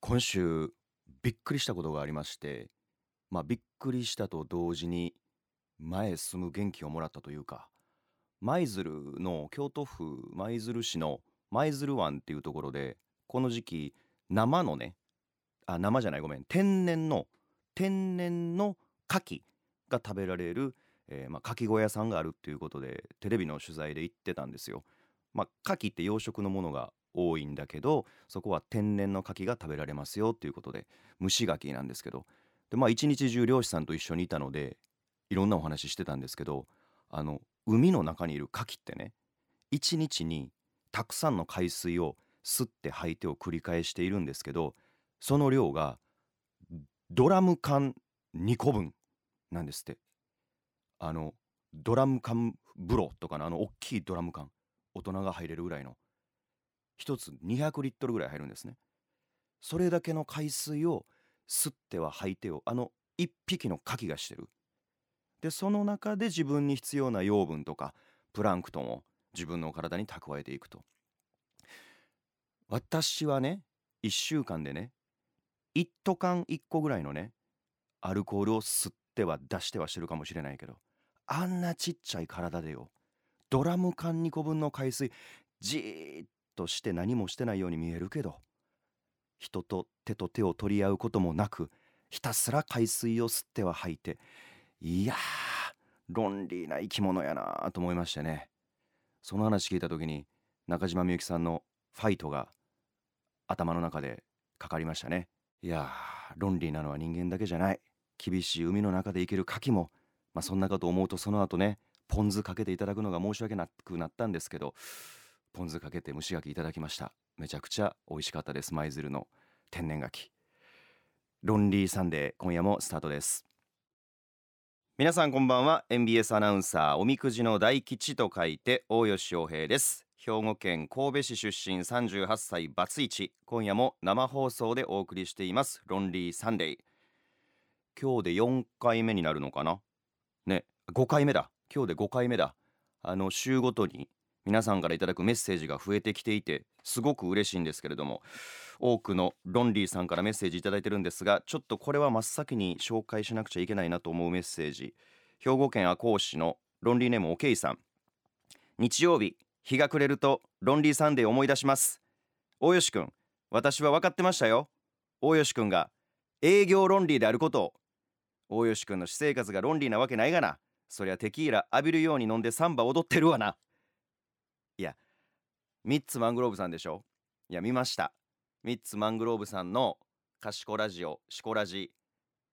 今週びっくりしたことがありましてまあびっくりしたと同時に前へ進む元気をもらったというか舞鶴の京都府舞鶴市の舞鶴湾っていうところでこの時期生のねあ生じゃないごめん天然の天然の牡蠣が食べられる、えーまあ、牡蠣小屋さんがあるっていうことでテレビの取材で行ってたんですよ。まあ、牡蠣って養殖のものが多いんだけどそこは天然の牡蠣が食べられますよっていうことで蒸し牡蠣なんですけど。でまあ一日中漁師さんと一緒にいたのでいろんなお話ししてたんですけどあの海の中にいる牡蠣ってね一日にたくさんの海水を吸って吐いてを繰り返しているんですけどその量がドラム缶2個分なんですって。あのドラム缶風呂とかのあの大きいドラム缶大人が入れるぐらいの1つ200リットルぐらい入るんですね。それだけの海水を吸っては吐いてをあの1匹の牡蠣がしてる。でその中で自分に必要な養分とかプランクトンを自分の体に蓄えていくと。私はね1週間でね1斗缶1個ぐらいのねアルコールを吸っては出してはしてるかもしれないけどあんなちっちゃい体でよ。ドラム缶2個分の海水じーっとして何もしてないように見えるけど人と手と手を取り合うこともなくひたすら海水を吸っては吐いていやー論理な生き物やなと思いましてね。その話聞いた時に中島みゆきさんの「ファイト」が頭の中でかかりましたね。いやー lonely なのは人間だけじゃない。厳しい海の中で生きる牡蠣もまあそんなかと思うとその後ねポン酢かけていただくのが申し訳なくなったんですけどポン酢かけて蒸し牡蠣いただきました。めちゃくちゃ美味しかったです。舞鶴の天然牡蠣 Lonely Sunday 今夜もスタートです。皆さんこんばんは。 MBS アナウンサーおみくじの大吉と書いて大吉洋平です。兵庫県神戸市出身38歳バツイチ。今夜も生放送でお送りしています。 Lonely Sunday。今日で4回目になるのかな？ね5回目だ。今日で5回目だ。あの週ごとに皆さんからいただくメッセージが増えてきていてすごく嬉しいんですけれども多くのロンリーさんからメッセージいいてるんですがちょっとこれは真っ先に紹介しなくちゃいけないなと思うメッセージ。兵庫県赤穂市のロンリーネームおけいさん。日曜日日が暮れるとロンリーサンデー思い出します。大吉くん私は分かってましたよ。大吉くんが営業ロンリーであることを。大吉くんの私生活がロンリーなわけないがな。そりゃテキーラ浴びるように飲んでサンバ踊ってるわな。ミッツマングローブさんでしょ？いや見ました。ミッツマングローブさんの賢ラジオシコラジ。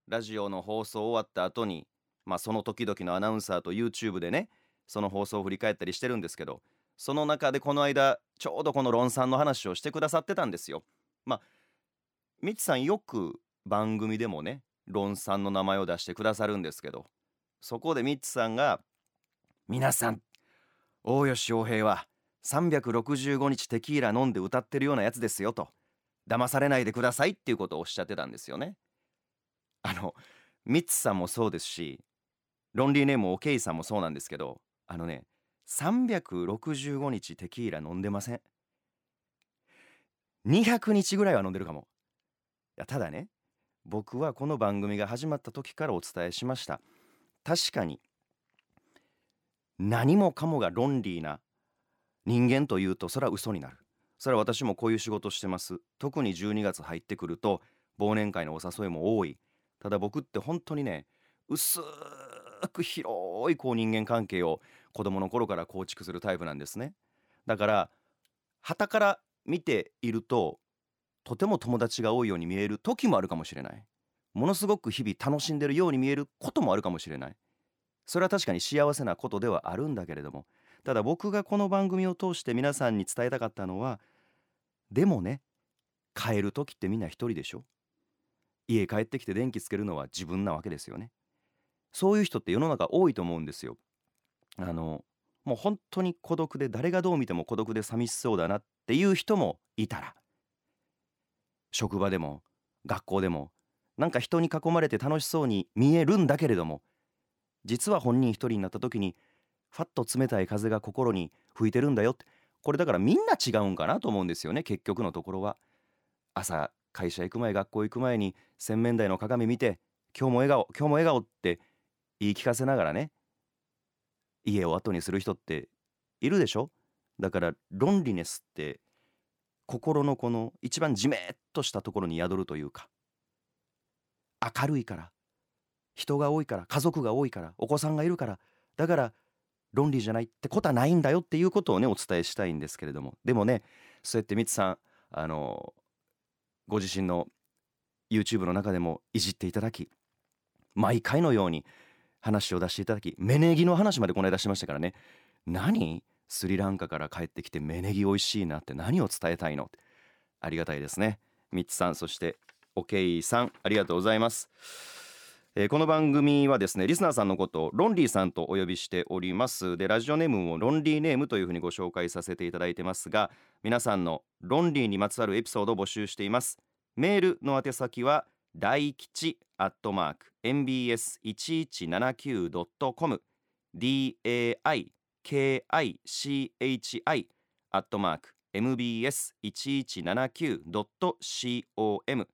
ラジオの放送終わった後にまあその時々のアナウンサーと YouTube でねその放送を振り返ったりしてるんですけどその中でこの間ちょうどこの論さんの話をしてくださってたんですよ。まあミッツさんよく番組でもね論さんの名前を出してくださるんですけどそこでミッツさんが「皆さん大吉洋平は365日テキーラ飲んで歌ってるようなやつですよ」と騙されないでくださいっていうことをおっしゃってたんですよね。あのミッツさんもそうですしロンリーネームオケイさんもそうなんですけどあのね365日テキーラ飲んでません200日ぐらいは飲んでるかもいやただね僕はこの番組が始まった時からお伝えしました確かに何もかもが論理な人間というとそれは嘘になる。それは私もこういう仕事してます。特に12月入ってくると忘年会のお誘いも多い。ただ僕って本当にね薄く広いこう人間関係を子供の頃から構築するタイプなんですね。だから旗から見ているととても友達が多いように見える時もあるかもしれない。ものすごく日々楽しんでるように見えることもあるかもしれない。それは確かに幸せなことではあるんだけれどもただ僕がこの番組を通して皆さんに伝えたかったのはでもね帰る時ってみんな一人でしょ？家帰ってきて電気つけるのは自分なわけですよね。そういう人って世の中多いと思うんですよ。あのもう本当に孤独で誰がどう見ても孤独で寂しそうだなっていう人もいたら。職場でも学校でもなんか人に囲まれて楽しそうに見えるんだけれども実は本人一人になった時にファッと冷たい風が心に吹いてるんだよって。これだからみんな違うんかなと思うんですよね結局のところは。朝会社行く前学校行く前に洗面台の鏡見て今日も笑顔今日も笑顔って言い聞かせながらね家を後にする人っているでしょ？だからロンリネスって心のこの一番じめっとしたところに宿るというか明るいから人が多いから家族が多いからお子さんがいるからだから論理じゃないってことはないんだよっていうことをねお伝えしたいんですけれども。でもねそうやってミツさんあのご自身の YouTube の中でもいじっていただき毎回のように話を出していただき芽ネギの話までこの間しましたからね。何？スリランカから帰ってきて芽ネギ美味しいなって何を伝えたいの？ありがたいですね。ミッツさんそしておけいさんありがとうございます。え、この番組はですねリスナーさんのことをロンリーさんとお呼びしております。でラジオネームもロンリーネームというふうにご紹介させていただいてますが皆さんのロンリーにまつわるエピソードを募集しています。メールの宛先は大吉アットマーク mbs1179.com daikichi アットマーク mbs1179.com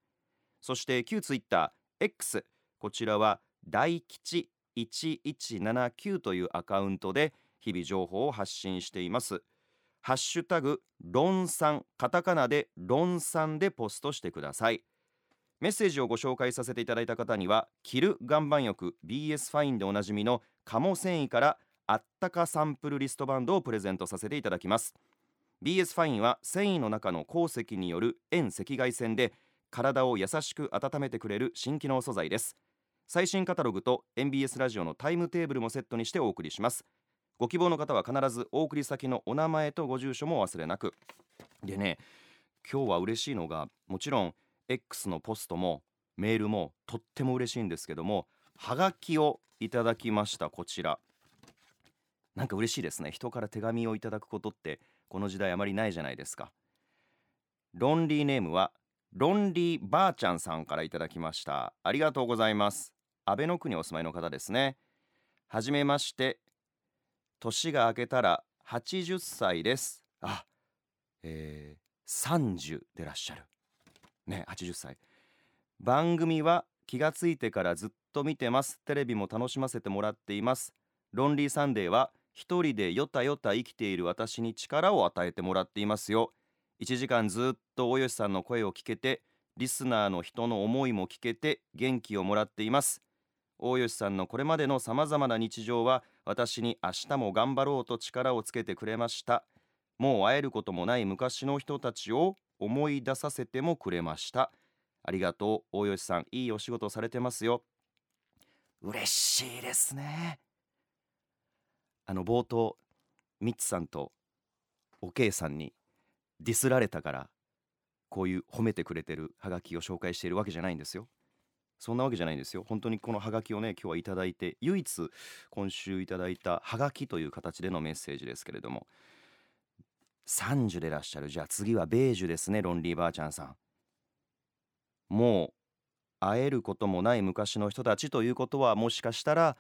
そして旧ツイッター X こちらは大吉1179というアカウントで日々情報を発信しています。ハッシュタグ論ンカタカナで論ンでポストしてください。メッセージをご紹介させていただいた方には着る岩盤浴 BS ファインでおなじみの鴨繊維からあったかサンプルリストバンドをプレゼントさせていただきます。BS ファインは繊維の中の鉱石による遠赤外線で体を優しく温めてくれる新機能素材です。最新カタログと MBS ラジオのタイムテーブルもセットにしてお送りします。ご希望の方は必ずお送り先のお名前とご住所も忘れなく。でね今日は嬉しいのがもちろん X のポストもメールもとっても嬉しいんですけどもはがきをいただきましたこちら。なんか嬉しいですね。人から手紙をいただくことってこの時代あまりないじゃないですか。ロンリーネームはロンリーばあちゃんさんからいただきました。ありがとうございます。安倍の区にお住まいの方ですね。はじめまして。年が明けたら80歳です。あ、えー、30でらっしゃる。ね80歳番組は気がついてからずっと見てます。テレビも楽しませてもらっています。ロンリーサンデーは一人でよたよた生きている私に力を与えてもらっていますよ。1時間ずっと大吉さんの声を聞けてリスナーの人の思いも聞けて元気をもらっています。大吉さんのこれまでのさまざまな日常は私に明日も頑張ろうと力をつけてくれました。もう会えることもない昔の人たちを思い出させてもくれました。ありがとう大吉さん。いいお仕事されてますよ。嬉しいですね。あの冒頭ミッツさんとおけいさんにディスられたからこういう褒めてくれてるハガキを紹介しているわけじゃないんですよ。そんなわけじゃないんですよ。本当にこのハガキをね今日はいただいて唯一今週いただいたハガキという形でのメッセージですけれども30でいらっしゃる。じゃあ次はベージュですねロンリーばあちゃんさん。もう会えることもない昔の人たちということはもしかしたら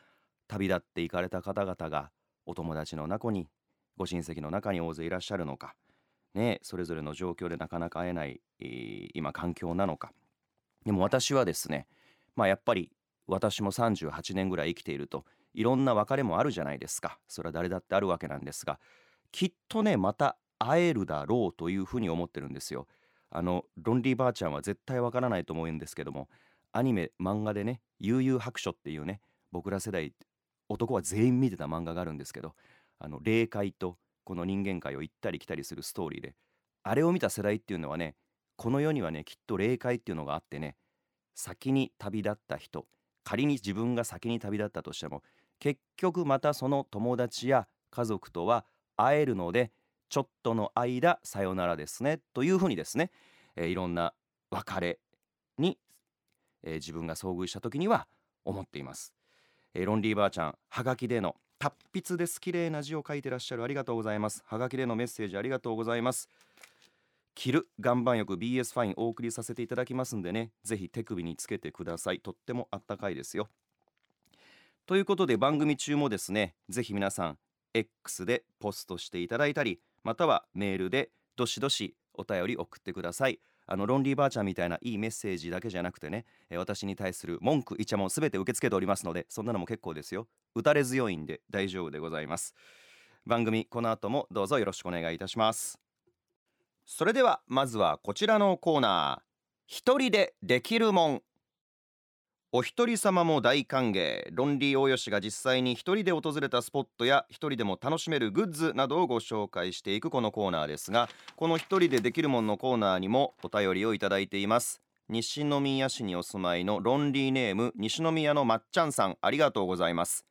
旅立って行かれた方々がお友達の中にご親戚の中に大勢いらっしゃるのか。ねそれぞれの状況でなかなか会えない、えー、今環境なのか。でも私はですねまあやっぱり私も38年ぐらい生きているといろんな別れもあるじゃないですか。それは誰だってあるわけなんですがきっとねまた会えるだろうというふうに思ってるんですよ。あのロンリーばあちゃんは絶対わからないと思うんですけどもアニメ漫画でね悠々白書っていうね僕ら世代男は全員見てた漫画があるんですけどあの霊界とこの人間界を行ったり来たりするストーリーであれを見た世代っていうのはねこの世にはねきっと霊界っていうのがあってね先に旅立った人仮に自分が先に旅立ったとしても結局またその友達や家族とは会えるのでちょっとの間さよならですねというふうにですね、えー、いろんな別れに、えー、自分が遭遇した時には思っています、えー、ロンリーばあちゃんはがきでの達筆です。綺麗な字を書いてらっしゃる。ありがとうございます。はがきでのメッセージありがとうございます。着る岩盤浴 BS ファインお送りさせていただきますんでね。ぜひ手首につけてください。とってもあったかいですよ。ということで番組中もですねぜひ皆さん X でポストしていただいたりまたはメールでどしどしお便り送ってください。あのロンリーばあちゃんみたいないいメッセージだけじゃなくてね、えー私に対する文句イチャモンすべて受け付けておりますのでそんなのも結構ですよ。打たれ強いんで大丈夫でございます。番組この後もどうぞよろしくお願いいたします。それではまずはこちらのコーナー。一人でできるもん。お一人様も大歓迎。ロンリー大吉が実際に一人で訪れたスポットや一人でも楽しめるグッズなどをご紹介していくこのコーナーですがこの一人でできるもんのコーナーにもお便りをいただいています。西宮市にお住まいのロンリーネーム西宮のまっちゃんさんありがとうございます。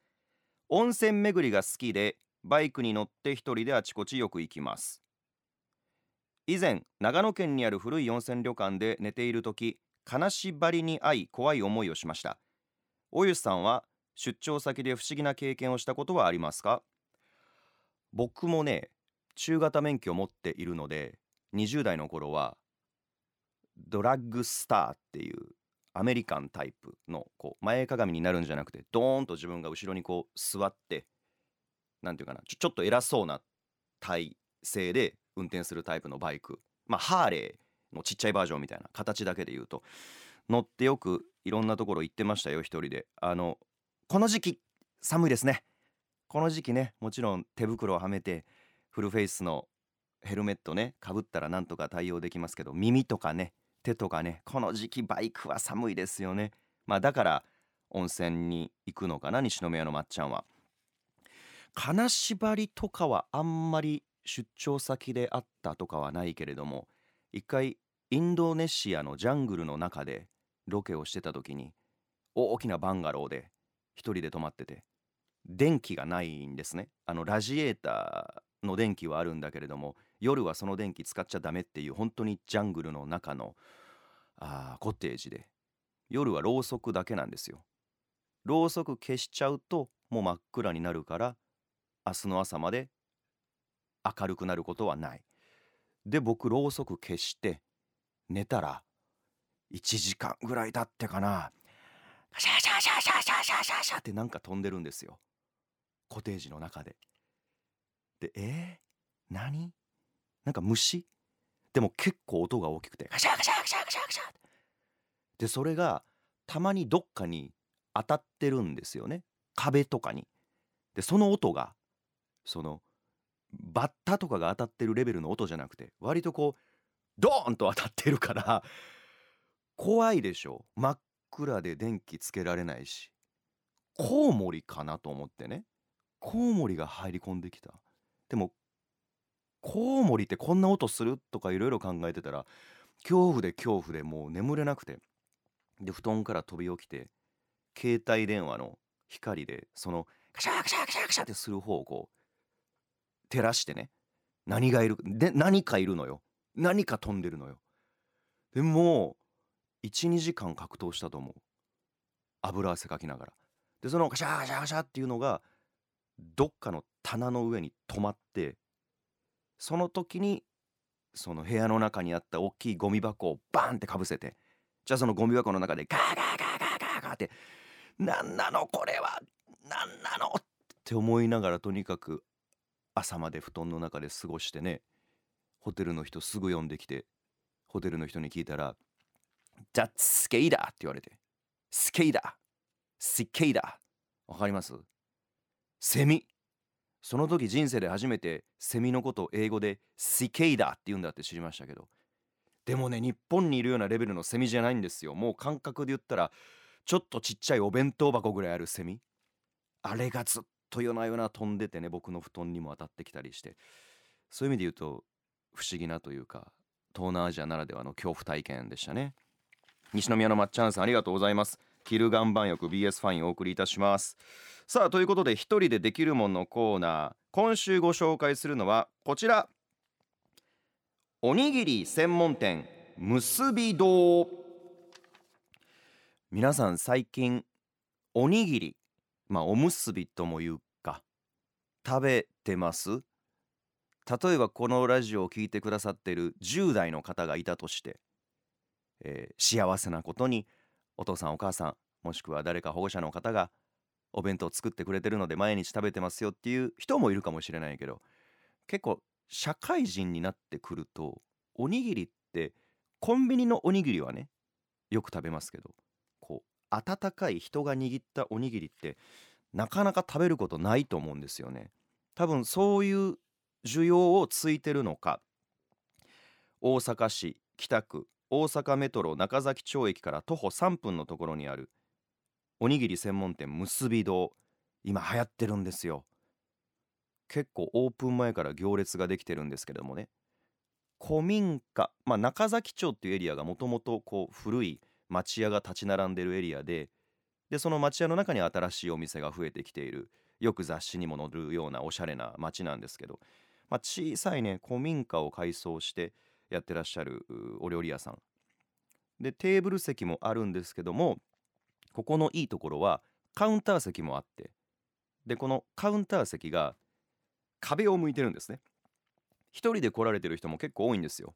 温泉巡りが好きでバイクに乗って一人であちこちよく行きます。以前長野県にある古い温泉旅館で寝ている時金縛りに遭い怖い思いをしました。おゆさんは出張先で不思議な経験をしたことはありますか？僕もね中型免許を持っているので20代の頃はドラッグスターっていうアメリカンタイプのこう前かがみになるんじゃなくてドーンと自分が後ろにこう座ってなんていうかなちょちょっと偉そうな体勢で運転するタイプのバイク。まあハーレーのちっちゃいバージョンみたいな形だけで言うと。乗ってよくいろんなところ行ってましたよ一人で。あのこの時期寒いですね。この時期ねもちろん手袋をはめてフルフェイスのヘルメットねかぶったらなんとか対応できますけど耳とかね手とかねこの時期バイクは寒いですよね。まあだから温泉に行くのかな西宮のまっちゃんは。金縛りとかはあんまり出張先であったとかはないけれども一回インドネシアのジャングルの中でロケをしてた時に大きなバンガローで一人で泊まってて電気がないんですね。あのラジエーターの電気はあるんだけれども夜はその電気使っちゃダメっていう本当にジャングルの中のあコテージで夜はろうそくだけなんですよ。ろうそく消しちゃうともう真っ暗になるから明日の朝まで明るくなることはない。で僕ろうそく消して寝たら1時間ぐらい経ってかな。シャシャシャシャシャシャシャシャってなんか飛んでるんですよコテージの中ででえー、何なんか虫でも結構音が大きくてガシャガシャガシャガシャガシャでそれがたまにどっかに当たってるんですよね壁とかにでその音がそのバッタとかが当たってるレベルの音じゃなくて割とこうドーンと当たってるから怖いでしょ。真っ暗で電気つけられないしコウモリかなと思ってね。コウモリが入り込んできた。でもコウモリってこんな音するとかいろいろ考えてたら恐怖で恐怖でもう眠れなくてで布団から飛び起きて携帯電話の光でそのカシャカシャカシャカシャってする方をこう照らしてね。何がいるで何かいるのよ。何か飛んでるのよ。でも12時間格闘したと思う。油汗かきながら。でそのカシャカシャカシャっていうのがどっかの棚の上に止まってその時にその部屋の中にあった大きいゴミ箱をバーンってかぶせてじゃあそのゴミ箱の中でガーガーガーガーガーガーって何なのこれは何なのって思いながらとにかく朝まで布団の中で過ごしてねホテルの人すぐ呼んできてホテルの人に聞いたら「じゃあスケイダー」って言われて「スケイダースケイダー」わかりますセミその時人生で初めてセミのことを英語でシケイダーって言うんだって知りましたけどでもね日本にいるようなレベルのセミじゃないんですよ。もう感覚で言ったらちょっとちっちゃいお弁当箱ぐらいあるセミ。あれがずっと夜な夜な飛んでてね僕の布団にも当たってきたりしてそういう意味で言うと不思議なというか東南アジアならではの恐怖体験でしたね西宮のまっちゃんさんありがとうございますキル岩盤浴 BS ファインお送りいたしますさあということで一人でできるもんのコーナー今週ご紹介するのはこちらおにぎり専門店結び堂皆さん最近おにぎりまあおむすびとも言うか。食べてます？例えばこのラジオを聞いてくださってる10代の方がいたとして、えー幸せなことにお父さんお母さんもしくは誰か保護者の方がお弁当を作ってくれてるので毎日食べてますよっていう人もいるかもしれないけど結構社会人になってくるとおにぎりってコンビニのおにぎりはねよく食べますけど温かい人が握ったおにぎりってなかなか食べることないと思うんですよね。多分そういう需要をついてるのか大阪市北区大阪メトロ中崎町駅から徒歩3分のところにあるおにぎり専門店結び堂今流行ってるんですよ。結構オープン前から行列ができてるんですけどもね。古民家、まあ、中崎町っていうエリアがもともとこう古い町屋が立ち並んでるエリアででその町屋の中に新しいお店が増えてきている。よく雑誌にも載るようなおしゃれな町なんですけど、まあ、小さいね古民家を改装してやってらっしゃるお料理屋さん。でテーブル席もあるんですけどもここのいいところはカウンター席もあってでこのカウンター席が壁を向いてるんですね。一人で来られてる人も結構多いんですよ。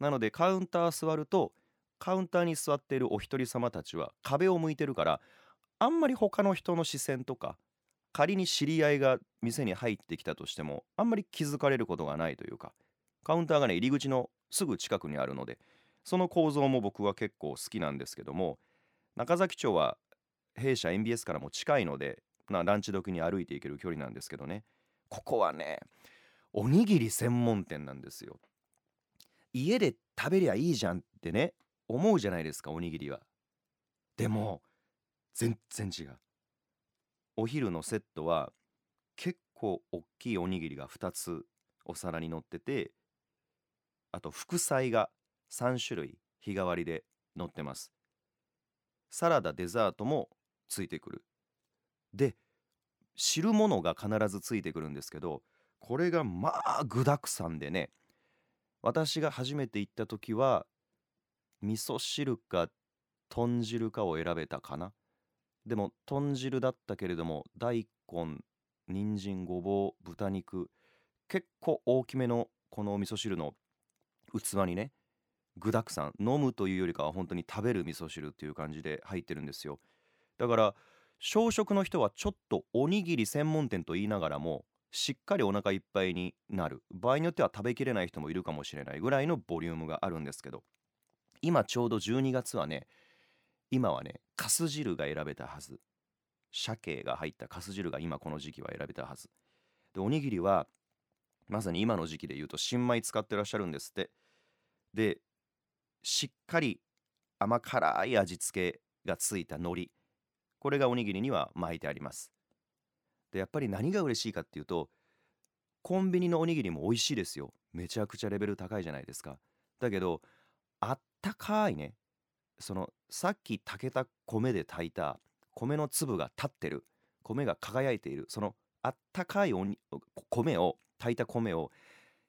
なのでカウンター座るとカウンターに座っているお一人様たちは壁を向いてるからあんまり他の人の視線とか仮に知り合いが店に入ってきたとしてもあんまり気づかれることがないというかカウンターがね入り口のすぐ近くにあるのでその構造も僕は結構好きなんですけども中崎町は弊社 MBS からも近いので、ランチ時に歩いていける距離なんですけどねここはねおにぎり専門店なんですよ。家で食べりゃいいじゃんってね思うじゃないですかおにぎりは。でも全然違う。お昼のセットは結構大きいおにぎりが2つお皿に乗っててあと副菜が3種類日替わりで乗ってます。サラダデザートもついてくる。で汁物が必ずついてくるんですけどこれがまあ具だくさんでね私が初めて行った時は味噌汁か豚汁かを選べたかな。でも豚汁だったけれども大根人参ごぼう豚肉結構大きめのこのお味噌汁の器にね具だくさん飲むというよりかは本当に食べる味噌汁っていう感じで入ってるんですよ。だから小食の人はちょっとおにぎり専門店と言いながらもしっかりお腹いっぱいになる。場合によっては食べきれない人もいるかもしれないぐらいのボリュームがあるんですけど。今ちょうど12月はね今はねかす汁が選べたはず。鮭が入ったかす汁が今この時期は選べたはず。でおにぎりはまさに今の時期で言うと新米使ってらっしゃるんですって。でしっかり甘辛い味付けがついた海苔これがおにぎりには巻いてあります。でやっぱり何が嬉しいかっていうとコンビニのおにぎりも美味しいですよ。めちゃくちゃレベル高いじゃないですか。だけどあったかいね。そのさっき炊けた米で炊いた米の粒が立ってる。米が輝いている。そのあったかいおに米を炊いた米を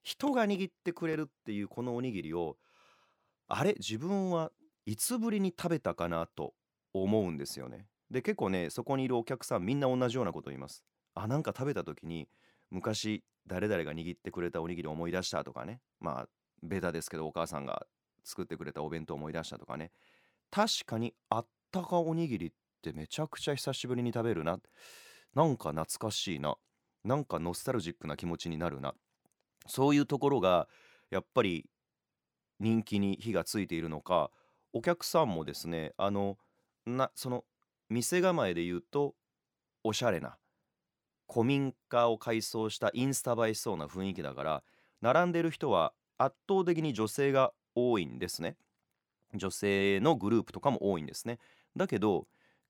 人が握ってくれるっていうこのおにぎりをあれ？自分はいつぶりに食べたかなと思うんですよね。で結構ねそこにいるお客さんみんな同じようなこと言います。あなんか食べた時に昔誰々が握ってくれたおにぎり思い出したとかね。まあベタですけどお母さんが作ってくれたお弁当思い出したとかね。確かにあったかおにぎりってめちゃくちゃ久しぶりに食べるな。なんか懐かしいな。なんかノスタルジックな気持ちになるな。そういうところがやっぱり人気に火がついているのかお客さんもですねあのなその店構えで言うとおしゃれな古民家を改装したインスタ映えしそうな雰囲気だから並んでる人は圧倒的に女性が多いんですね。女性のグループとかも多いんですね。だけど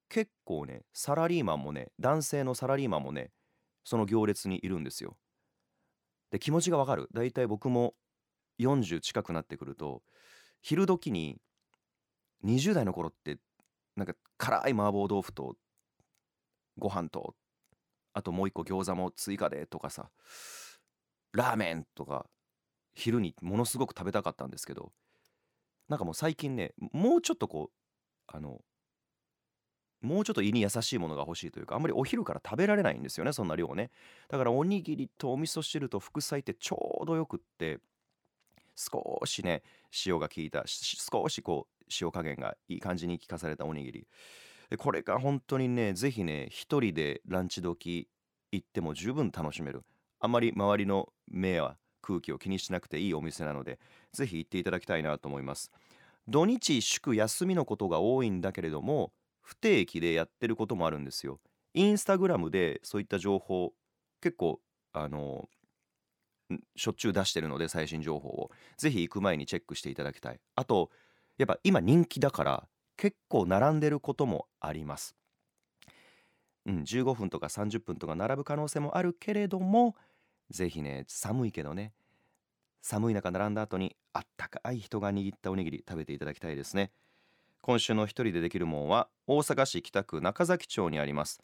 結構ねサラリーマンもね男性のサラリーマンもねその行列にいるんですよ。で気持ちがわかる。だいたい僕も40近くなってくると昼時に20代の頃ってなんか辛い麻婆豆腐とご飯とあともう一個餃子も追加でとかさラーメンとか昼にものすごく食べたかったんですけどなんかもう最近ねもうちょっとこうあのもうちょっと胃に優しいものが欲しいというかあんまりお昼から食べられないんですよねそんな量ね。だからおにぎりとお味噌汁と副菜ってちょうどよくって少しね塩が効いた少しこう塩加減がいい感じに効かされたおにぎり。これが本当にね是非ね一人でランチ時行っても十分楽しめる。あんまり周りの目や空気を気にしなくていいお店なので是非行っていただきたいなと思います。土日祝休みのことが多いんだけれども不定期でやってることもあるんですよ。インスタグラムでそういった情報結構あのしょっちゅう出してるので最新情報を。ぜひ行く前にチェックしていただきたい。あとやっぱ今人気だから結構並んでることもあります。うん15分とか30分とか並ぶ可能性もあるけれどもぜひね寒いけどね寒い中並んだ後にあったかい人が握ったおにぎり食べていただきたいですね。今週の一人でできるもんは大阪市北区中崎町にあります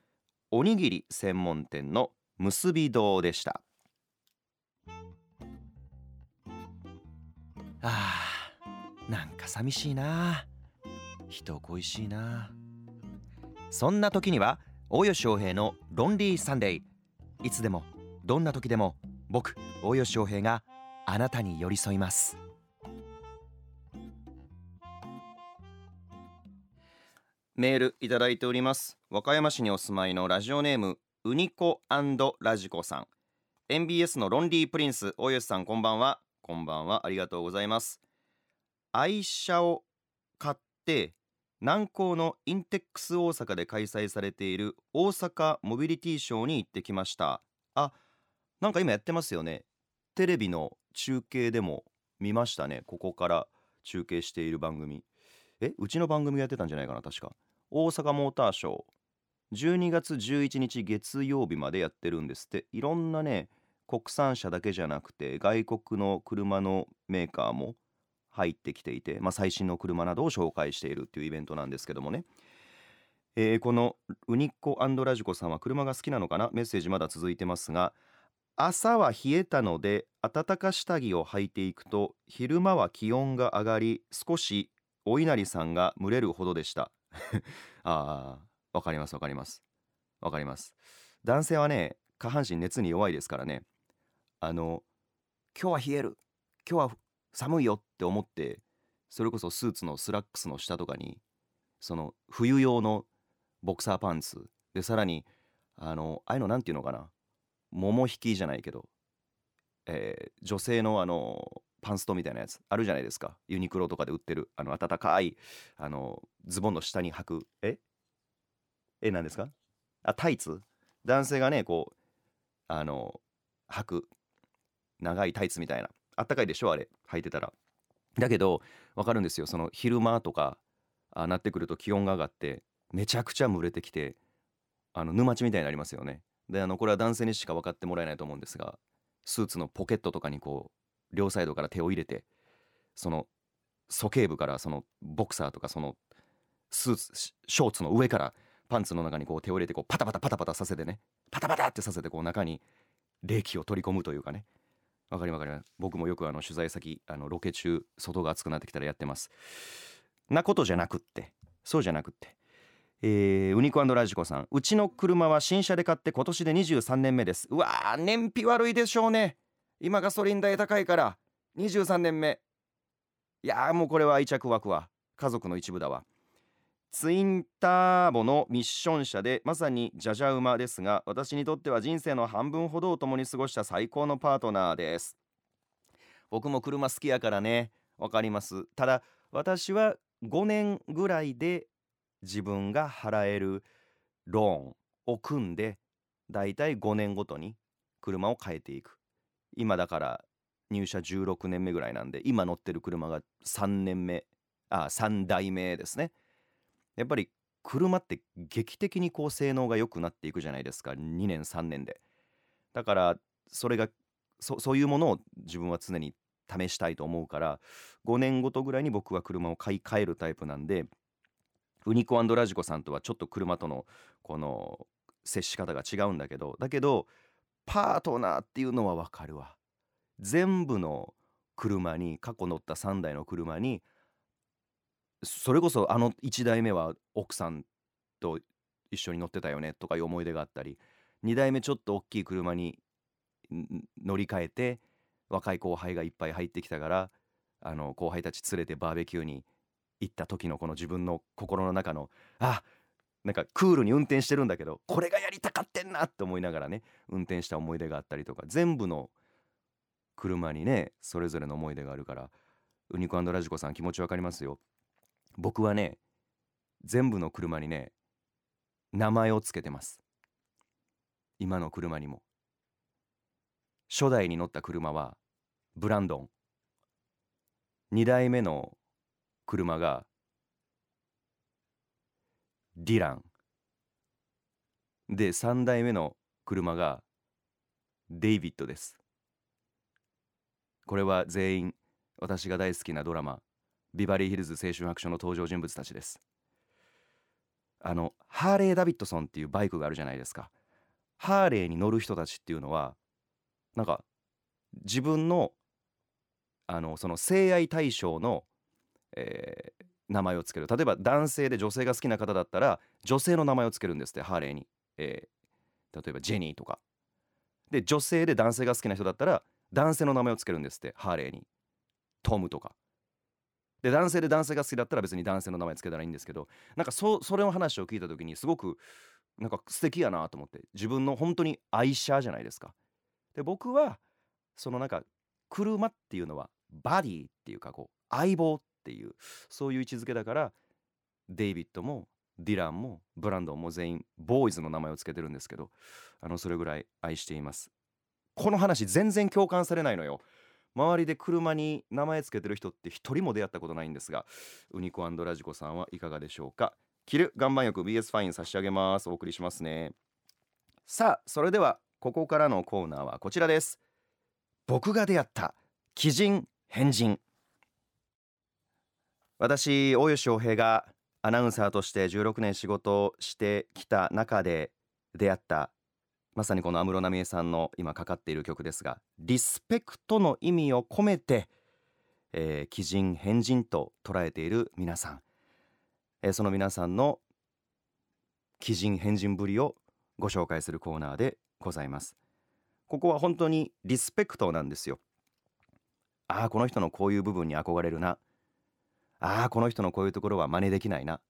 おにぎり専門店の結び堂でした。あーなんか寂しいな。人恋しいな。そんな時には大吉翔平のロンリーサンデー。いつでもどんな時でも僕大吉翔平があなたに寄り添います。メールいただいております。和歌山市にお住まいのラジオネームウニコラジコさん。MBS のロンリープリンス大吉さんこんばんは。こんばんは。ありがとうございます。愛車を買って南港のインテックス大阪で開催されている大阪モビリティショーに行ってきました。あなんか今やってますよね。テレビの中継でも見ましたね。ここから中継している番組。えうちの番組やってたんじゃないかな確か。大阪モーターショー。12月11日月曜日までやってるんですって。いろんなね国産車だけじゃなくて外国の車のメーカーも入ってきていて、まあ、最新の車などを紹介しているっていうイベントなんですけどもね、えー、このウニッコラジコさんは車が好きなのかな？メッセージまだ続いてますが朝は冷えたので暖か下着を履いていくと昼間は気温が上がり少しお稲荷さんが蒸れるほどでした。ああわかりますわかります。わかります。男性はね下半身熱に弱いですからね。あの今日は冷える。今日は寒いよって思ってそれこそスーツのスラックスの下とかにその冬用のボクサーパンツ。でさらにあのああいうのなんていうのかな。股引きじゃないけど、えー、女性のあのパンストみたいなやつあるじゃないですか。ユニクロとかで売ってるあの暖かいあのズボンの下に履く。え？え何ですか？あタイツ？男性がねこうあの履く長いタイツみたいな。あったかいでしょ？あれ履いてたら。だけど分かるんですよ。その昼間とかあなってくると気温が上がってめちゃくちゃ蒸れてきてあの沼地みたいになりますよね。であのこれは男性にしか分かってもらえないと思うんですがスーツのポケットとかにこう両サイドから手を入れてその鼠径部からそのボクサーとかそのスーツショーツの上からパンツの中にこう手を入れてこうパタパタパタパタさせてねパタパタってさせてこう中に冷気を取り込むというかね。わかりわかり僕もよくあの取材先あのロケ中外が暑くなってきたらやってます。なことじゃなくってそうじゃなくってえー、ウニコラジコさん。うちの車は新車で買って今年で23年目です。うわー燃費悪いでしょうね。今ガソリン代高いから。23年目。いやもうこれは愛着湧くわ。家族の一部だわ。ツインターボのミッション車でまさにじゃじゃ馬ですが私にとっては人生の半分ほどを共に過ごした最高のパートナーです。僕も車好きやからね。わかります。ただ私は5年ぐらいで自分が払えるローンを組んでだいたい5年ごとに車を変えていく。今だから入社16年目ぐらいなんで今乗ってる車が3年目あ3代目ですね。やっぱり車って劇的にこう性能が良くなっていくじゃないですか。2年3年で。だからそれがそそういうものを自分は常に試したいと思うから5年ごとぐらいに僕は車を買い替えるタイプなんでウニコラジコさんとはちょっと車とのこの接し方が違うんだけどだけどパートナーっていうのは分かるわ。全部の車に過去乗った3台の車にそれこそあの1台目は奥さんと一緒に乗ってたよねとかいう思い出があったり2台目ちょっと大きい車に乗り換えて若い後輩がいっぱい入ってきたからあの後輩たち連れてバーベキューに行った時のこの自分の心の中のあなんかクールに運転してるんだけどこれがやりたかってんなって思いながらね運転した思い出があったりとか全部の車にねそれぞれの思い出があるからウニコラジコさん気持ちわかりますよ。僕はね全部の車にね名前をつけてます。今の車にも。初代に乗った車はブランドン。2代目の車がディラン。で3代目の車がデイビッドです。これは全員私が大好きなドラマビバリーヒルズ青春白書の登場人物たちです。あのハーレー・ダビッドソンっていうバイクがあるじゃないですか。ハーレーに乗る人たちっていうのはなんか自分のあのその性愛対象の、えー、名前をつける。例えば男性で女性が好きな方だったら女性の名前をつけるんですってハーレーに、えー、例えばジェニーとか。で女性で男性が好きな人だったら男性の名前をつけるんですってハーレーに。トムとか。で男性で男性が好きだったら別に男性の名前つけたらいいんですけどなんかそそれの話を聞いた時にすごくなんか素敵やなと思って自分の本当に愛車じゃないですか。で僕はそのなんか車っていうのはバディっていうかこう相棒っていうそういう位置づけだからデイビッドもディランもブランドンも全員ボーイズの名前を付けてるんですけどあのそれぐらい愛しています。この話全然共感されないのよ。周りで車に名前つけてる人って一人も出会ったことないんですがウニコラジコさんはいかがでしょうか。着る岩盤浴 BS ファイン差し上げます。お送りしますね。さあそれではここからのコーナーはこちらです。僕が出会った鬼人変人。私大吉洋平がアナウンサーとして16年仕事をしてきた中で出会ったまさにこの安室奈美恵さんの今かかっている曲ですがリスペクトの意味を込めて、えー、鬼人変人と捉えている皆さん、えー、その皆さんの鬼人変人ぶりをご紹介するコーナーでございます。ここは本当にリスペクトなんですよ。ああこの人のこういう部分に憧れるな。ああこの人のこういうところは真似できないな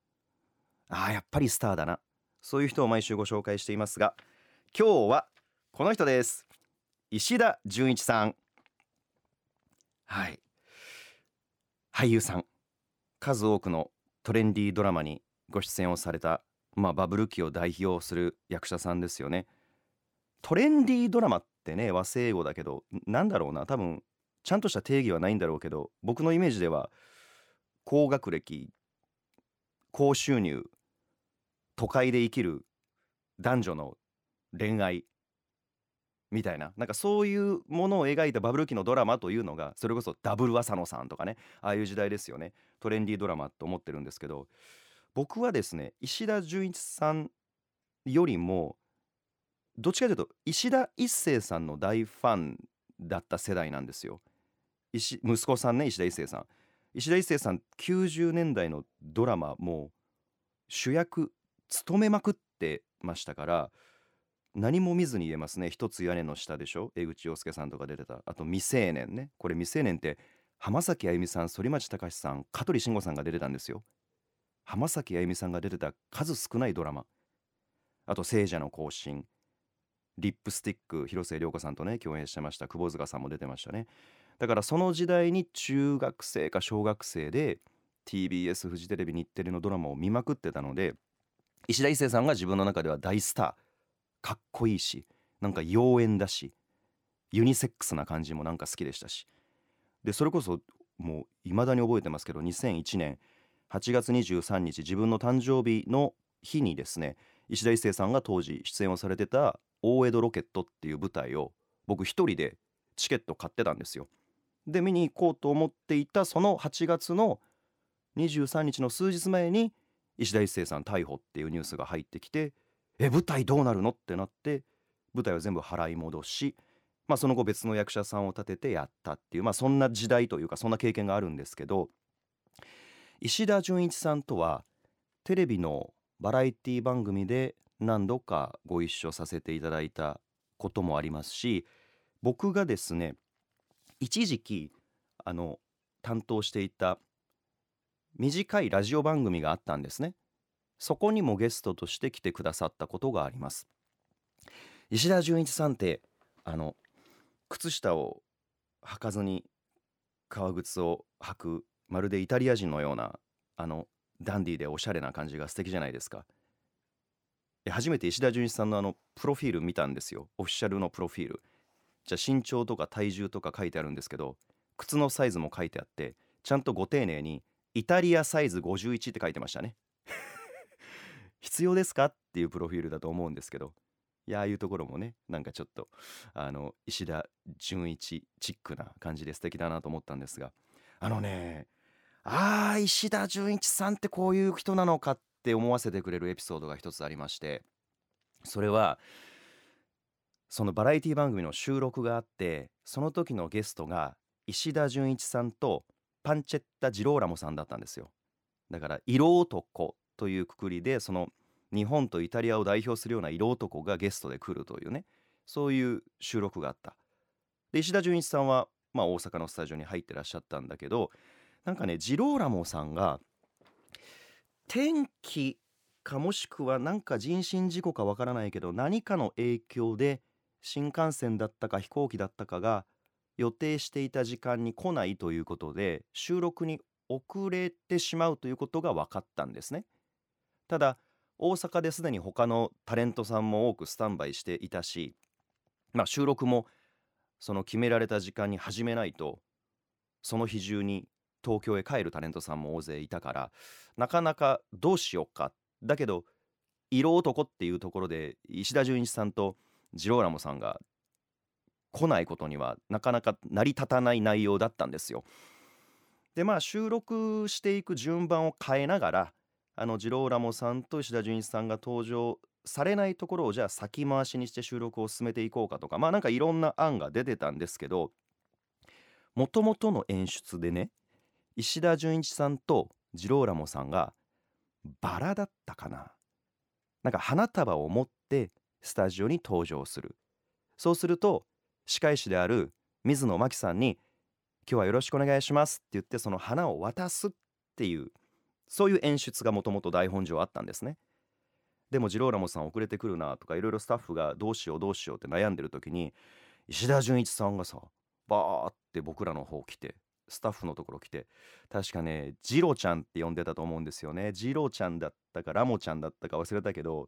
ああやっぱりスターだなそういう人を毎週ご紹介していますが今日はこの人です。石田純一さん。はい。俳優さん。数多くのトレンディードラマにご出演をされた、まあ、バブル期を代表する役者さんですよね。トレンディードラマってね和製英語だけどなんだろうな。多分ちゃんとした定義はないんだろうけど僕のイメージでは高学歴高収入都会で生きる男女の恋愛みたいな。なんかそういうものを描いたバブル期のドラマというのがそれこそダブル浅野さんとかねああいう時代ですよね。トレンディードラマと思ってるんですけど僕はですね石田純一さんよりもどっちかというと石田一生さんの大ファンだった世代なんですよ。息子さんね石田一生さん。石田一生さん90年代のドラマも主役務めまくってましたから何も見ずに言えますね。一つ屋根の下でしょ。江口洋介さんとか出てた。あと未成年ね。これ未成年って浜崎あゆみさん反町隆史さん香取慎吾さんが出てたんですよ。浜崎あゆみさんが出てた数少ないドラマ。あと聖者の行進。リップスティック広末涼子さんとね共演してました。窪塚さんも出てましたね。だからその時代に中学生か小学生で TBS フジテレビ日テレのドラマを見まくってたので石田一生さんが自分の中では大スターかっこいいしなんか妖艶だしユニセックスな感じもなんか好きでしたしでそれこそもう未だに覚えてますけど2001年8月23日自分の誕生日の日にですね石田一生さんが当時出演をされてた「大江戸ロケット」っていう舞台を僕一人でチケット買ってたんですよ。で見に行こうと思っていたその8月の23日の数日前に石田一生さん逮捕っていうニュースが入ってきてえ舞台どうなるのってなって舞台を全部払い戻し、まあ、その後別の役者さんを立ててやったっていう、まあ、そんな時代というかそんな経験があるんですけど石田純一さんとはテレビのバラエティ番組で何度かご一緒させていただいたこともありますし僕がですね一時期あの担当していた短いラジオ番組があったんですね。そこにもゲストとして来てくださったことがあります。石田純一さんってあの靴下を履かずに革靴を履くまるでイタリア人のようなあのダンディーでおしゃれな感じが素敵じゃないですか。初めて石田純一さんのあのプロフィール見たんですよ。オフィシャルのプロフィール。じゃあ身長とか体重とか書いてあるんですけど靴のサイズも書いてあってちゃんとご丁寧にイタリアサイズ51って書いてましたね。必要ですかっていうプロフィールだと思うんですけどいやああいうところもねなんかちょっとあの石田純一チックな感じで素敵だなと思ったんですがあのねああ石田純一さんってこういう人なのかって思わせてくれるエピソードが一つありましてそれはそのバラエティ番組の収録があってその時のゲストが石田純一さんとパンチェッタ・ジローラモさんだったんですよ。だから色男というくくりでその日本とイタリアを代表するような色男がゲストで来るというねそういう収録があった。で石田純一さんは、まあ、大阪のスタジオに入ってらっしゃったんだけどなんかねジローラモさんが天気かもしくはなんか人身事故かわからないけど何かの影響で新幹線だったか飛行機だったかが予定していた時間に来ないということで収録に遅れてしまうということが分かったんですね。ただ大阪ですでに他のタレントさんも多くスタンバイしていたし、まあ、収録もその決められた時間に始めないとその日中に東京へ帰るタレントさんも大勢いたからなかなかどうしようかだけど色男っていうところで石田純一さんとジローラモさんが来ないことにはなかなか成り立たない内容だったんですよ。でまあ収録していく順番を変えながらあのジローラモさんと石田純一さんが登場されないところをじゃあ先回しにして収録を進めていこうかとかまあなんかいろんな案が出てたんですけどもともとの演出でね石田純一さんとジローラモさんがバラだったかななんか花束を持ってスタジオに登場するそうすると歯科医師である水野真紀さんに「今日はよろしくお願いします」って言ってその花を渡すっていうそういう演出がもともと台本上あったんですね。でもジローラモさん遅れてくるなとかいろいろスタッフがどうしようどうしようって悩んでる時に石田純一さんがさバーって僕らの方来てスタッフのところ来て確かねジロちゃんって呼んでたと思うんですよねジロちゃんだったかラモちゃんだったか忘れたけど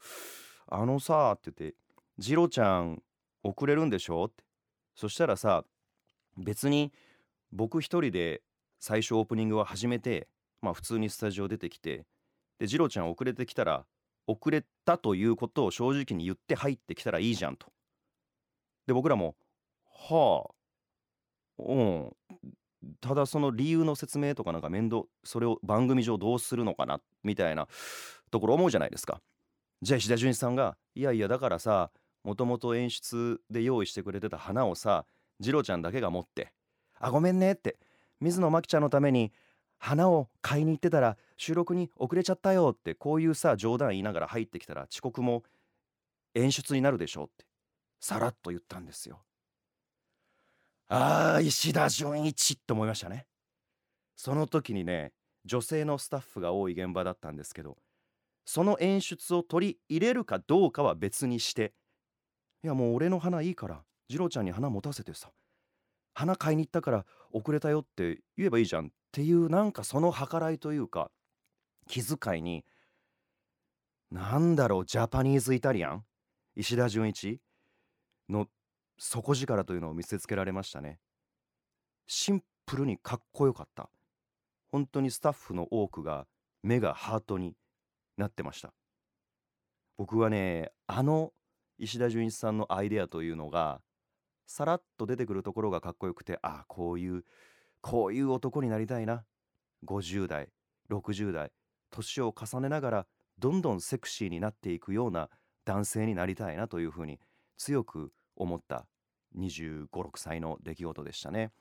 あのさって言ってジロちゃん遅れるんでしょ？ってそしたらさ別に僕一人で最初オープニングは始めてまあ普通にスタジオ出てきてでジロちゃん遅れてきたら遅れたということを正直に言って入ってきたらいいじゃんと。で僕らも「はあうんただその理由の説明とかなんか面倒それを番組上どうするのかなみたいなところ思うじゃないですか。じゃあ石田純一さんが「いやいやだからさもともと演出で用意してくれてた花をさ次郎ちゃんだけが持って「あごめんね」って水野真紀ちゃんのために花を買いに行ってたら収録に遅れちゃったよってこういうさ冗談言いながら入ってきたら遅刻も演出になるでしょうってさらっと言ったんですよ。ああ石田純一って思いましたね。その時にね女性のスタッフが多い現場だったんですけどその演出を取り入れるかどうかは別にしていやもう俺の花いいから次郎ちゃんに花持たせてさ花買いに行ったから遅れたよって言えばいいじゃんっていうなんかその計らいというか気遣いになんだろうジャパニーズイタリアン？石田純一？の底力というのを見せつけられましたね。シンプルにかっこよかった。本当にスタッフの多くが目がハートになってました。僕はねあの石田純一さんのアイデアというのがさらっと出てくるところがかっこよくてああこういうこういう男になりたいな。50代60代年を重ねながらどんどんセクシーになっていくような男性になりたいなというふうに強く思った2 5 6歳の出来事でしたね。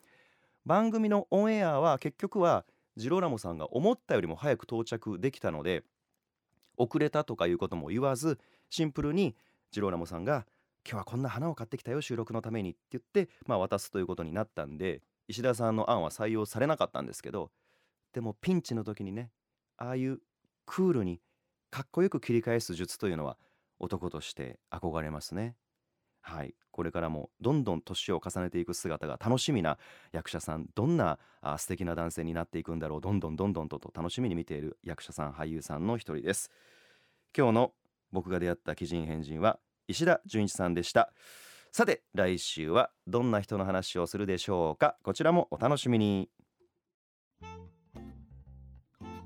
番組のオンエアは結局はジローラモさんが思ったよりも早く到着できたので遅れたとかいうことも言わずシンプルにジローラモさんが「今日はこんな花を買ってきたよ収録のために」って言って、まあ、渡すということになったんで石田さんの案は採用されなかったんですけどでもピンチの時にねああいうクールにかっこよく切り返す術というのは男として憧れますね。はい。これからもどんどん年を重ねていく姿が楽しみな役者さんどんなあ素敵な男性になっていくんだろうどんどんどんどんとと楽しみに見ている役者さん俳優さんの一人です。今日の僕が出会った鬼人変人は石田純一さんでした。さて来週はどんな人の話をするでしょうかこちらもお楽しみに。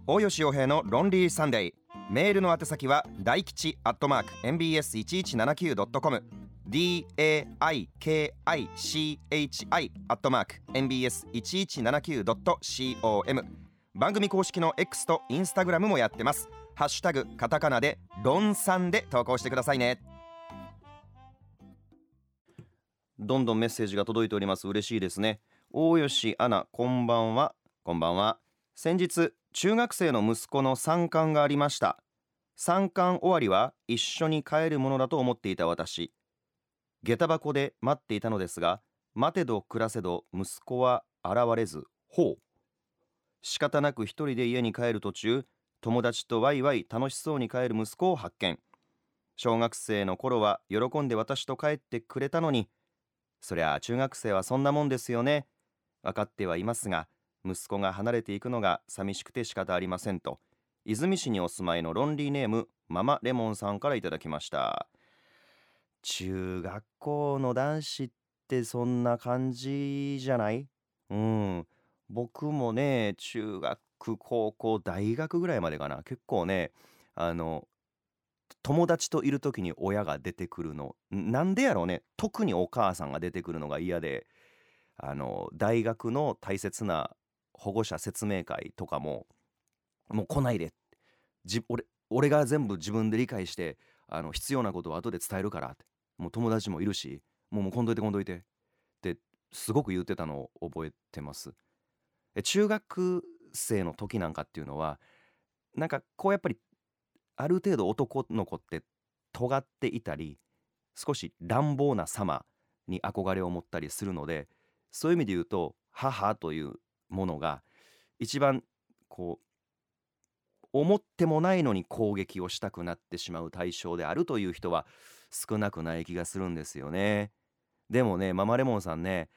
大吉洋平のロンリーサンデー。メールの宛先は大吉アットマーク mbs1179.com daikichi アットマーク mbs1179.com 番組公式の X と Instagram もやってます。ハッシュタグカタカナでロンさんで投稿してくださいね。どんどんメッセージが届いております。嬉しいですね。大吉アナこんばんは。こんばんは。先日中学生の息子の参観がありました。参観終わりは一緒に帰るものだと思っていた私。下駄箱で待っていたのですが待てど暮らせど息子は現れずほう。仕方なく一人で家に帰る途中友達とワイワイ楽しそうに帰る息子を発見。小学生の頃は喜んで私と帰ってくれたのにそりゃあ中学生はそんなもんですよね。分かってはいますが息子が離れていくのが寂しくて仕方ありませんと泉市にお住まいのロンリーネームママレモンさんからいただきました。中学校の男子ってそんな感じじゃない？うん。僕もね中学高校大学ぐらいまでかな。結構ねあの友達といる時に親が出てくるの。なんでやろうね。特にお母さんが出てくるのが嫌で。あの大学の大切な保護者説明会とかももう来ないで。俺俺が全部自分で理解してあの必要なことを後で伝えるからって。もう友達もいるしもうもうこんどいてこんどいて。ってすごく言ってたのを覚えてます。中学生の時なんかっていうのはなんかこうやっぱりある程度男の子って尖っていたり少し乱暴な様に憧れを持ったりするのでそういう意味で言うと母というものが一番こう思ってもないのに攻撃をしたくなってしまう対象であるという人は少なくない気がするんですよね。でもねママレモンさんね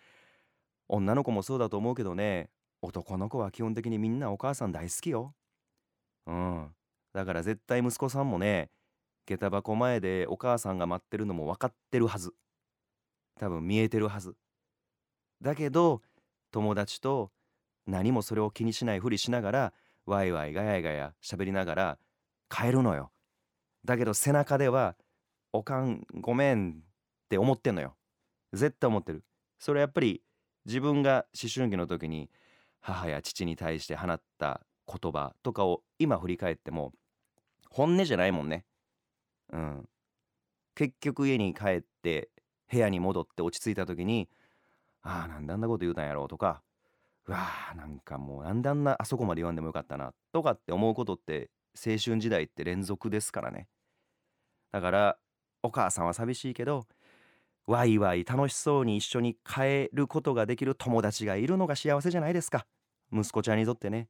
女の子もそうだと思うけどね男の子は基本的にみんなお母さん大好きよ。うん。だから絶対息子さんもね下駄箱前でお母さんが待ってるのも分かってるはず。多分見えてるはず。だけど友達と何もそれを気にしないふりしながらワイワイガヤガヤ喋りながら帰るのよ。だけど背中では「おかんごめん」って思ってんのよ。絶対思ってる。それはやっぱり自分が思春期の時に母や父に対して放った言葉とかを今振り返っても本音じゃないもんね。うん。結局家に帰って部屋に戻って落ち着いた時にああなんであんなこと言うたんやろうとかうわーなんかもうなんであんなあそこまで言わんでもよかったなとかって思うことって青春時代って連続ですからね。だからお母さんは寂しいけどワイワイ楽しそうに一緒に帰ることができる友達がいるのが幸せじゃないですか。息子ちゃんにとってね。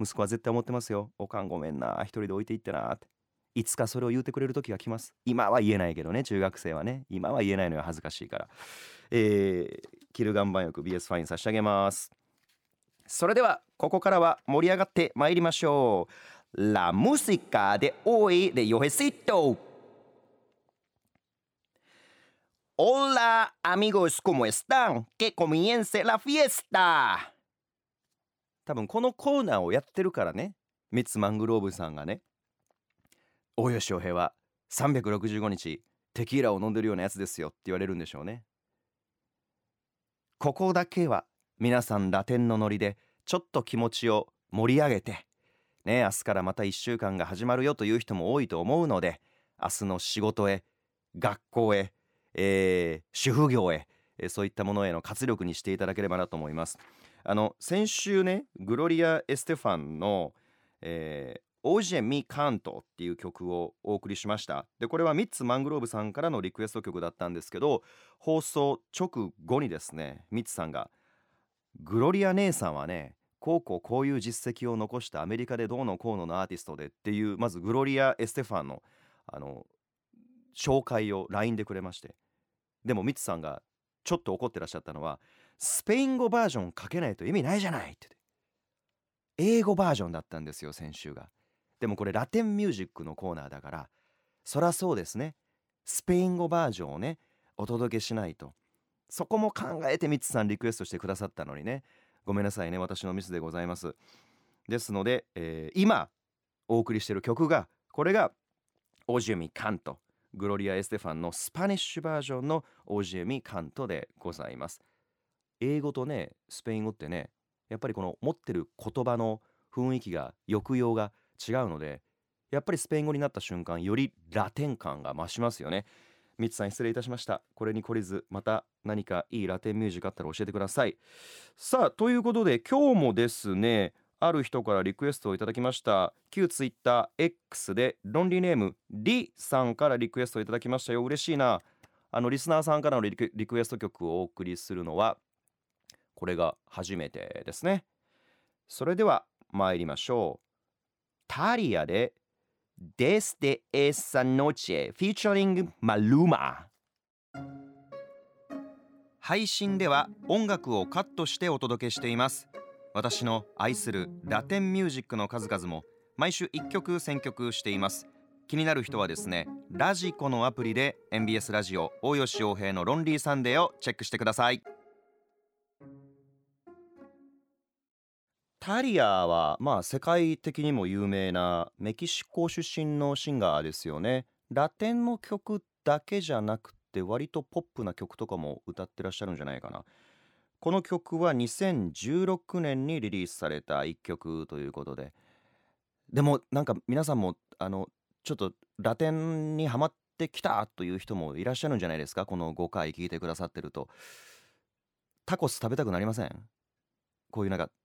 息子は絶対思ってますよおかんごめんな一人で置いていってなって。いつかそれを言うてくれる時が来ます。今は言えないけどね中学生はね。今は言えないのよ恥ずかしいから。えー、キル岩盤浴 BS ファイン差し上げます。それではここからは盛り上がってまいりましょう。La música de hoy de Yojecito Hola amigos, ¿cómo están? Que comience la fiesta! 多分このコーナーをやってるからね。ミッツマングローブさんがね。大吉翔平は365日テキーラを飲んでるようなやつですよって言われるんでしょうね。ここだけは皆さんラテンのノリでちょっと気持ちを盛り上げてね明日からまた1週間が始まるよという人も多いと思うので明日の仕事へ学校へ、えー、主婦業へそういったものへの活力にしていただければなと思います。あの先週ねグロリア・エステファンの、えー、オージェ・ミ・カントっていう曲をお送りしました。でこれはミッツ・マングローブさんからのリクエスト曲だったんですけど放送直後にですねミッツさんがグロリア姉さんはねこうこうこういう実績を残したアメリカでどうのこうののアーティストでっていうまずグロリア・エステファンのあの紹介を LINE でくれまして。でもミツさんがちょっと怒ってらっしゃったのはスペイン語バージョンかけないと意味ないじゃないって英語バージョンだったんですよ先週が。でもこれラテンミュージックのコーナーだからそらそうですね。スペイン語バージョンをねお届けしないと。そこも考えてミッツさんリクエストしてくださったのにね。ごめんなさいね私のミスでございます。ですので、えー、今お送りしている曲がこれがオジェミカントグロリア・エステファンのスパニッシュバージョンのオジェミカントでございます。英語とねスペイン語ってねやっぱりこの持ってる言葉の雰囲気が抑揚が違うのでやっぱりスペイン語になった瞬間よりラテン感が増しますよね。ミツさん失礼いたしました。これに懲りずまた何かいいラテンミュージックあったら教えてください。さあということで今日もですねある人からリクエストをいただきました。旧ツイッター X でロンリーネームリさんからリクエストをいただきましたよ。嬉しいな。あのリスナーさんからのリクリクエスト曲をお送りするのはこれが初めてですね。それでは参りましょう。タリアで Desde esa noche featuring Maluma. 配信では音楽をカットしてお届けしています。私の愛するラテンミュージックの数々も毎週1曲選曲しています。気になる人はですねラジコのアプリで MBS ラジオ大吉洋平のロンリーサンデーをチェックしてください。タリアはまあ世界的にも有名なメキシコ出身のシンガーですよね。ラテンの曲だけじゃなくて割とポップな曲とかも歌ってらっしゃるんじゃないかな。この曲は2016年にリリースされた一曲ということで。でもなんか皆さんもあのちょっとラテンにはまってきたという人もいらっしゃるんじゃないですか？この5回聞いてくださってると。タコス食べたくなりません？こういうなんか「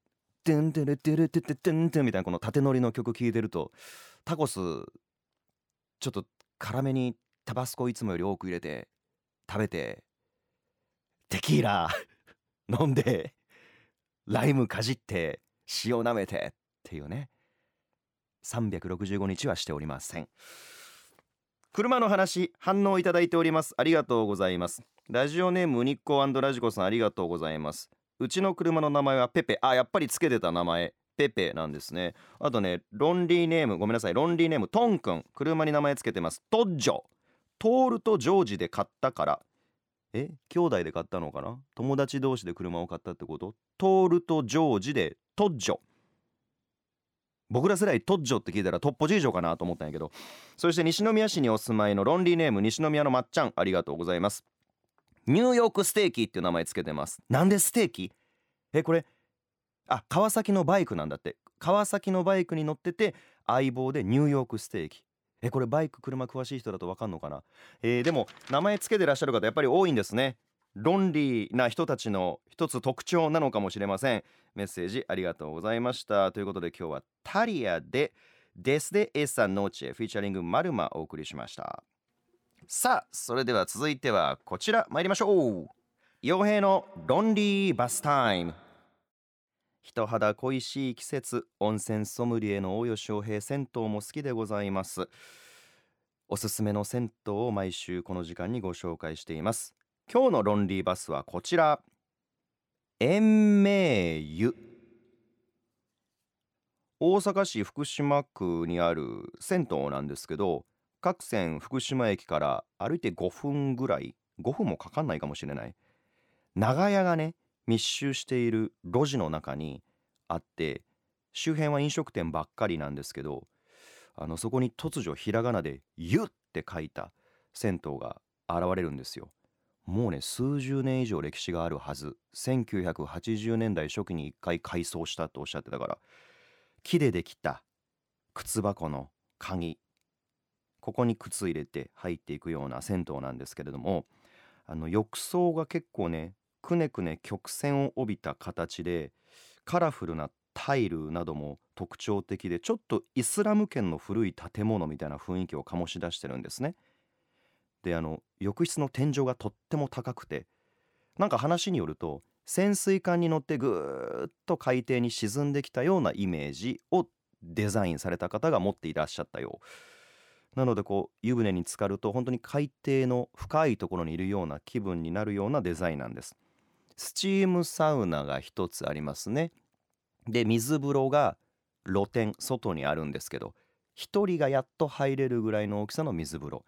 トゥントゥルトゥルトゥトゥントゥン」みたいなこの縦乗りの曲聴いてるとタコスちょっと辛めにタバスコいつもより多く入れて食べてテキーラ飲んでライムかじって塩舐めてっていうね。365日はしておりません。車の話反応いただいております。ありがとうございます。ラジオネームニッコラジコさんありがとうございます。うちの車の名前はペペ。あやっぱりつけてた名前。ペペなんですね。あとねロンリーネーム。ごめんなさい。ロンリーネーム。トンくん車に名前つけてます。トッジョ。トールとジョージで買ったから。え兄弟で買ったのかな？友達同士で車を買ったってこと？トールとジョージでトッジョ。僕ら世代トッジョって聞いたらトッポジージョかなと思ったんやけど。そして西宮市にお住まいのロンリーネーム西宮のまっちゃん。ありがとうございます。ニューヨークステーキっていう名前つけてます。なんでステーキ？えこれあ川崎のバイクなんだって。川崎のバイクに乗ってて相棒でニューヨークステーキ。えこれバイク車詳しい人だと分かんのかな、えー、でも名前つけてらっしゃる方やっぱり多いんですね。論理な人たちの一つ特徴なのかもしれません。メッセージありがとうございました。ということで今日はタリアでDesde Esa Noche featuring Maluma お送りしました。さあそれでは続いてはこちら。参りましょう。洋平の Lonely Bath Time。人肌恋しい季節温泉ソムリエの大吉洋平銭湯も好きでございます。おすすめの銭湯を毎週この時間にご紹介しています。今日の Lonely Bath はこちら。延命湯。大阪市福島区にある銭湯なんですけど各線福島駅から歩いて5分ぐらい5分もかかんないかもしれない。長屋がね密集している路地の中にあって周辺は飲食店ばっかりなんですけどあのそこに突如ひらがなで「湯」って書いた銭湯が現れるんですよ。もうね数十年以上歴史があるはず。1980年代初期に一回改装したとおっしゃってたから。木でできた。靴箱の鍵。ここに靴入れて入っていくような銭湯なんですけれどもあの浴槽が結構ねくねくね曲線を帯びた形でカラフルなタイルなども特徴的でちょっとイスラム圏の古い建物みたいな雰囲気を醸し出してるんですね。であの浴室の天井がとっても高くてなんか話によると潜水艦に乗ってぐーっと海底に沈んできたようなイメージをデザインされた方が持っていらっしゃったようなのでこう湯船に浸かると本当に海底の深いところにいるような気分になるようなデザインなんです。スチームサウナが一つありますね。で水風呂が露天外にあるんですけど1人がやっと入れるぐらいの大きさの水風呂。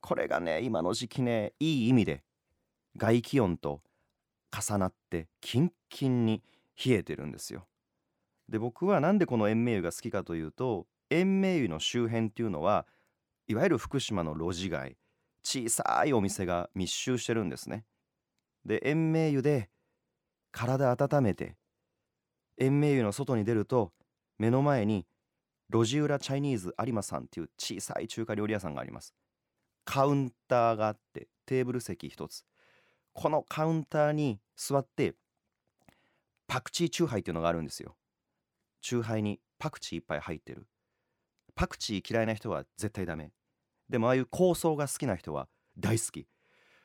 これがね今の時期ねいい意味で外気温と重なってキンキンに冷えてるんですよ。で僕はなんでこの延命湯が好きかというと延命湯の周辺っていうのはいわゆる福島の路地街小さいお店が密集してるんですね。で延命湯で体温めて延命湯の外に出ると目の前に路地裏チャイニーズ有馬さんっていう小さい中華料理屋さんがあります。カウンターがあってテーブル席一つ。このカウンターに座ってパクチーチューハイっていうのがあるんですよ。チューハイにパクチーいっぱい入ってる。パクチー嫌いな人は絶対ダメ。でもああいう香草が好きな人は大好き。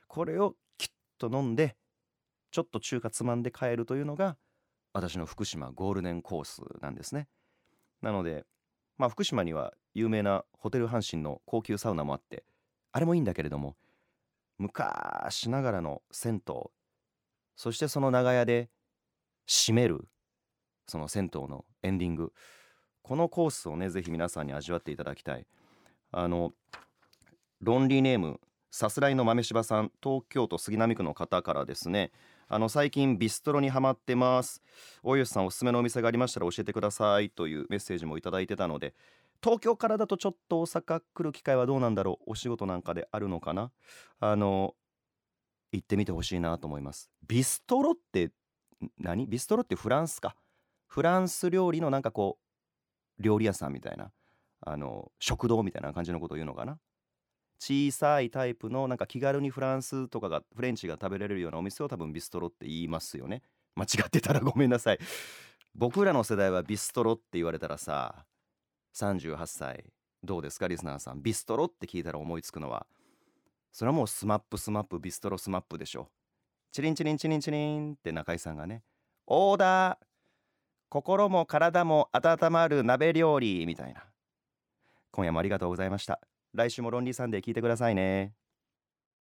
これをキュッと飲んでちょっと中華つまんで帰るというのが私の福島ゴールデンコースなんですね。なのでまあ福島には有名なホテル阪神の高級サウナもあってあれもいいんだけれども昔ながらの銭湯そしてその長屋で締めるその銭湯のエンディングこのコースをねぜひ皆さんに味わっていただきたい。あのロンリーネームさすらいの豆柴さん東京都杉並区の方からですね。あの最近ビストロにハマってます。大吉さんおすすめのお店がありましたら教えてください。というメッセージもいただいてたので東京からだとちょっと大阪来る機会はどうなんだろう。お仕事なんかであるのかな。あの行ってみてほしいなと思います。ビストロって何？ビストロってフランスか。フランス料理のなんかこう料理屋さんみたいな。あの食堂みたいな感じのことを言うのかな。小さいタイプのなんか気軽にフランスとかがフレンチが食べられるようなお店を多分ビストロって言いますよね。間違ってたらごめんなさい。僕らの世代はビストロって言われたらさ38歳どうですかリスナーさん。ビストロって聞いたら思いつくのは。それはもう SMAP SMAP ビストロ SMAP でしょ。チリンチリンチリンチリンって中居さんがねオーダー心も体も温まる鍋料理みたいな。今夜もありがとうございました。来週も Lonely Sunday 聞いてくださいね。